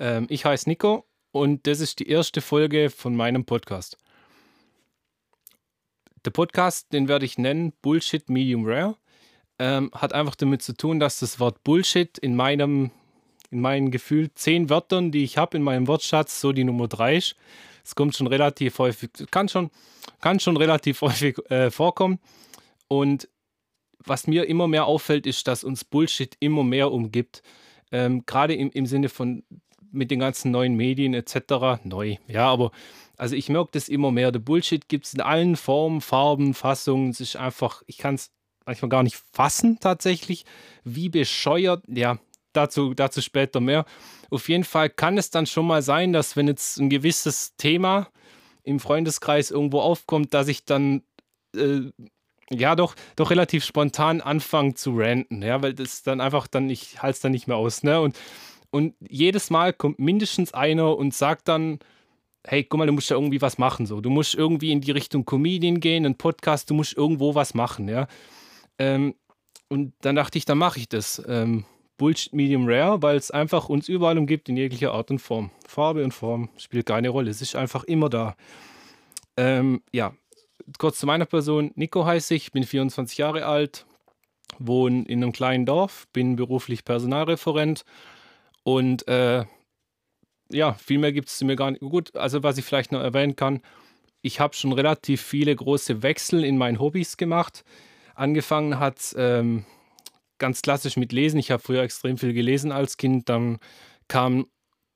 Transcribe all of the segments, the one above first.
Ähm, ich heiße Nico und das ist die erste Folge von meinem Podcast. Der Podcast, den werde ich nennen Bullshit Medium Rare, ähm, hat einfach damit zu tun, dass das Wort Bullshit in meinem, in meinen Gefühl zehn Wörtern, die ich habe in meinem Wortschatz, so die Nummer drei ist. Es kommt schon relativ häufig, kann schon, kann schon relativ häufig äh, vorkommen. Und was mir immer mehr auffällt, ist, dass uns Bullshit immer mehr umgibt. Ähm, Gerade im, im Sinne von mit den ganzen neuen Medien etc. Neu, ja, aber also ich merke das immer mehr. Der Bullshit gibt es in allen Formen, Farben, Fassungen. Es ist einfach, ich kann es manchmal gar nicht fassen tatsächlich, wie bescheuert, ja, dazu, dazu später mehr. Auf jeden Fall kann es dann schon mal sein, dass wenn jetzt ein gewisses Thema im Freundeskreis irgendwo aufkommt, dass ich dann äh, ja doch, doch relativ spontan anfangen zu ranten, ja, weil das dann einfach dann, ich halte es dann nicht mehr aus, ne? Und, und jedes Mal kommt mindestens einer und sagt dann, hey, guck mal, du musst ja irgendwie was machen, so. Du musst irgendwie in die Richtung Comedian gehen, ein Podcast, du musst irgendwo was machen, ja. Ähm, und dann dachte ich, dann mache ich das. Ähm, Bullshit Medium Rare, weil es einfach uns überall umgibt, in jeglicher Art und Form. Farbe und Form spielt keine Rolle, es ist einfach immer da. Ähm, ja, kurz zu meiner Person. Nico heiße ich, bin 24 Jahre alt, wohne in einem kleinen Dorf, bin beruflich Personalreferent und äh, ja, viel mehr gibt es mir gar nicht. Gut, also was ich vielleicht noch erwähnen kann, ich habe schon relativ viele große Wechsel in meinen Hobbys gemacht. Angefangen hat ähm, ganz klassisch mit Lesen. Ich habe früher extrem viel gelesen als Kind. Dann kam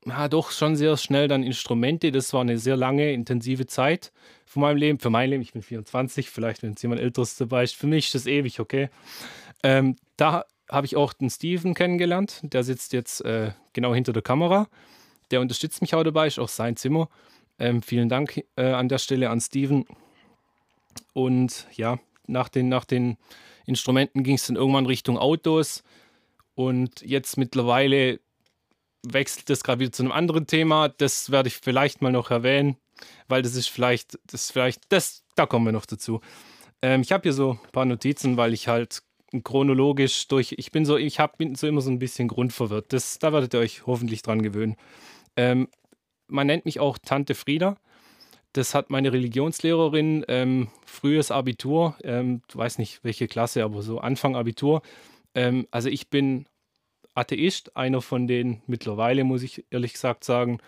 ja, doch schon sehr schnell dann Instrumente. Das war eine sehr lange, intensive Zeit von meinem Leben. Für mein Leben, ich bin 24, vielleicht wenn es jemand Älteres dabei ist. Für mich ist das ewig, okay. Ähm, da habe ich auch den Steven kennengelernt. Der sitzt jetzt äh, genau hinter der Kamera. Der unterstützt mich auch dabei, ist auch sein Zimmer. Ähm, vielen Dank äh, an der Stelle an Steven. Und ja, nach den, nach den Instrumenten ging es dann irgendwann Richtung Autos. Und jetzt mittlerweile wechselt das gerade wieder zu einem anderen Thema. Das werde ich vielleicht mal noch erwähnen, weil das ist vielleicht, das vielleicht, das, da kommen wir noch dazu. Ähm, ich habe hier so ein paar Notizen, weil ich halt chronologisch durch, ich bin so, ich hab, bin so immer so ein bisschen grundverwirrt. Das, da werdet ihr euch hoffentlich dran gewöhnen. Ähm, man nennt mich auch Tante Frieda. Das hat meine Religionslehrerin ähm, frühes Abitur, ähm, weiß nicht welche Klasse, aber so Anfang Abitur. Ähm, also ich bin Atheist, einer von denen mittlerweile, muss ich ehrlich gesagt sagen.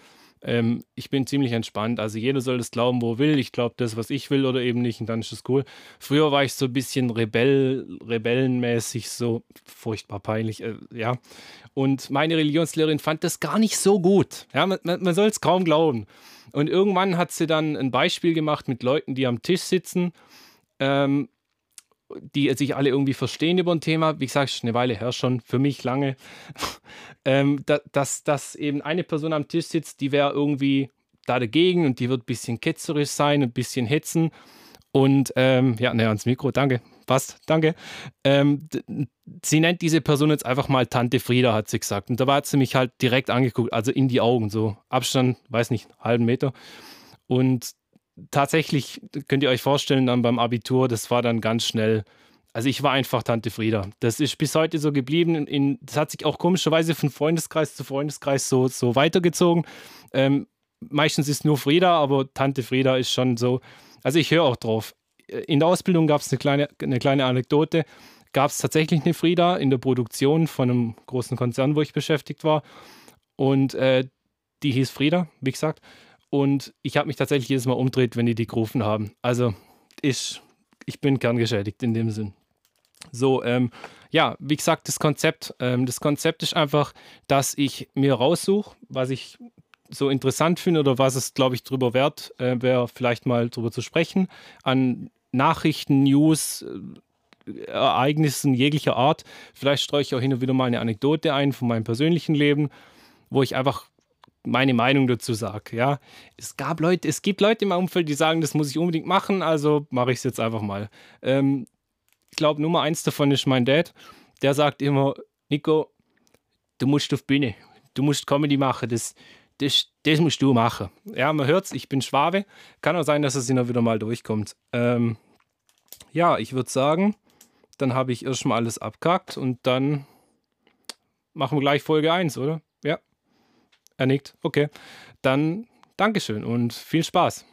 Ähm, ich bin ziemlich entspannt. Also jeder soll das glauben, wo will. Ich glaube das, was ich will oder eben nicht und dann ist es cool. Früher war ich so ein bisschen Rebell, rebellenmäßig, so furchtbar peinlich, äh, ja. Und meine Religionslehrerin fand das gar nicht so gut. Ja, man, man, man soll es kaum glauben. Und irgendwann hat sie dann ein Beispiel gemacht mit Leuten, die am Tisch sitzen. Ähm, die sich alle irgendwie verstehen über ein Thema. Wie gesagt, eine Weile her schon, für mich lange. ähm, da, dass, dass eben eine Person am Tisch sitzt, die wäre irgendwie da dagegen und die wird ein bisschen ketzerisch sein, ein bisschen hetzen. Und ähm, ja, näher ans Mikro, danke. Passt, danke. Ähm, sie nennt diese Person jetzt einfach mal Tante Frieda, hat sie gesagt. Und da hat sie mich halt direkt angeguckt, also in die Augen, so Abstand, weiß nicht, halben Meter. Und tatsächlich könnt ihr euch vorstellen, dann beim Abitur, das war dann ganz schnell. Also ich war einfach Tante Frieda. Das ist bis heute so geblieben. In, das hat sich auch komischerweise von Freundeskreis zu Freundeskreis so, so weitergezogen. Ähm, meistens ist nur Frieda, aber Tante Frieda ist schon so. Also ich höre auch drauf. In der Ausbildung gab es eine kleine, eine kleine Anekdote. Gab es tatsächlich eine Frieda in der Produktion von einem großen Konzern, wo ich beschäftigt war. Und äh, die hieß Frieda, wie gesagt. Und ich habe mich tatsächlich jedes Mal umdreht, wenn die die gerufen haben. Also ich, ich bin kerngeschädigt in dem Sinn. So, ähm, ja, wie gesagt, das Konzept, ähm, das Konzept ist einfach, dass ich mir raussuche, was ich so interessant finde oder was es, glaube ich, drüber wert äh, wäre, vielleicht mal drüber zu sprechen, an Nachrichten, News, äh, Ereignissen jeglicher Art. Vielleicht streue ich auch hin und wieder mal eine Anekdote ein von meinem persönlichen Leben, wo ich einfach meine Meinung dazu sage. Ja, es gab Leute, es gibt Leute im Umfeld, die sagen, das muss ich unbedingt machen, also mache ich es jetzt einfach mal. Ähm, ich glaube, Nummer eins davon ist mein Dad. Der sagt immer, Nico, du musst auf Bühne, du musst Comedy machen, das, das, das musst du machen. Ja, man hört es, ich bin Schwabe. Kann auch sein, dass es immer wieder mal durchkommt. Ähm, ja, ich würde sagen, dann habe ich erstmal alles abkackt und dann machen wir gleich Folge 1, oder? Er nickt. Okay. Dann Dankeschön und viel Spaß.